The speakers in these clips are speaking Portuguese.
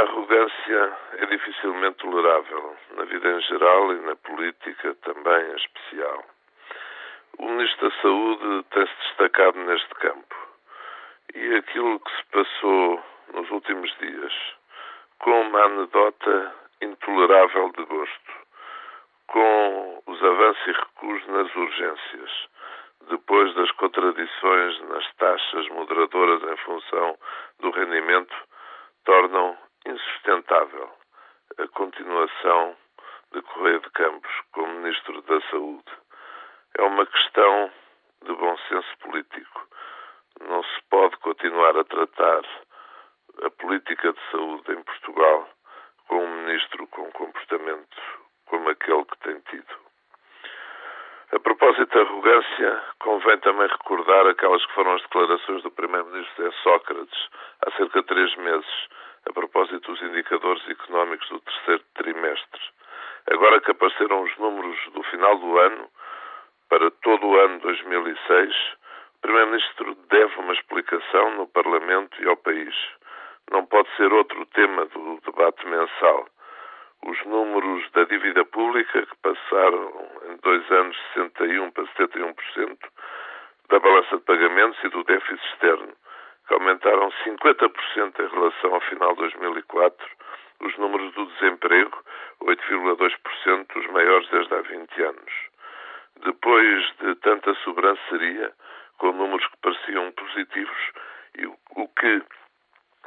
A arrogância é dificilmente tolerável, na vida em geral e na política também em especial. O Ministro da Saúde tem-se destacado neste campo. E aquilo que se passou nos últimos dias, com uma anedota intolerável de gosto, com os avanços e recuos nas urgências, depois das contradições nas taxas moderadoras em função do rendimento, tornam insustentável a continuação de Correia de Campos como Ministro da Saúde. É uma questão de bom senso político. Não se pode continuar a tratar a política de saúde em Portugal com um ministro com comportamento como aquele que tem tido. A propósito da arrogância, convém também recordar aquelas que foram as declarações do Primeiro-Ministro Sócrates há cerca de três meses, a propósito dos indicadores económicos do terceiro trimestre. Agora que apareceram os números do final do ano, para todo o ano 2006, o Primeiro-Ministro deve uma explicação no Parlamento e ao país. Não pode ser outro tema do debate mensal. Os números da dívida pública, que passaram em dois anos de 61% para 71%, da balança de pagamentos e do déficit aumentaram 50% em relação ao final de 2004, os números do desemprego, 8,2%, os maiores desde há 20 anos. Depois de tanta sobranceria, com números que pareciam positivos, e o que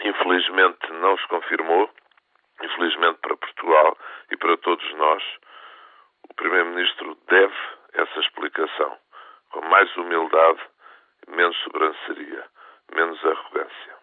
infelizmente não se confirmou, infelizmente para Portugal e para todos nós, o Primeiro-Ministro deve essa explicação, com mais humildade, menos sobranceria menos arrogância.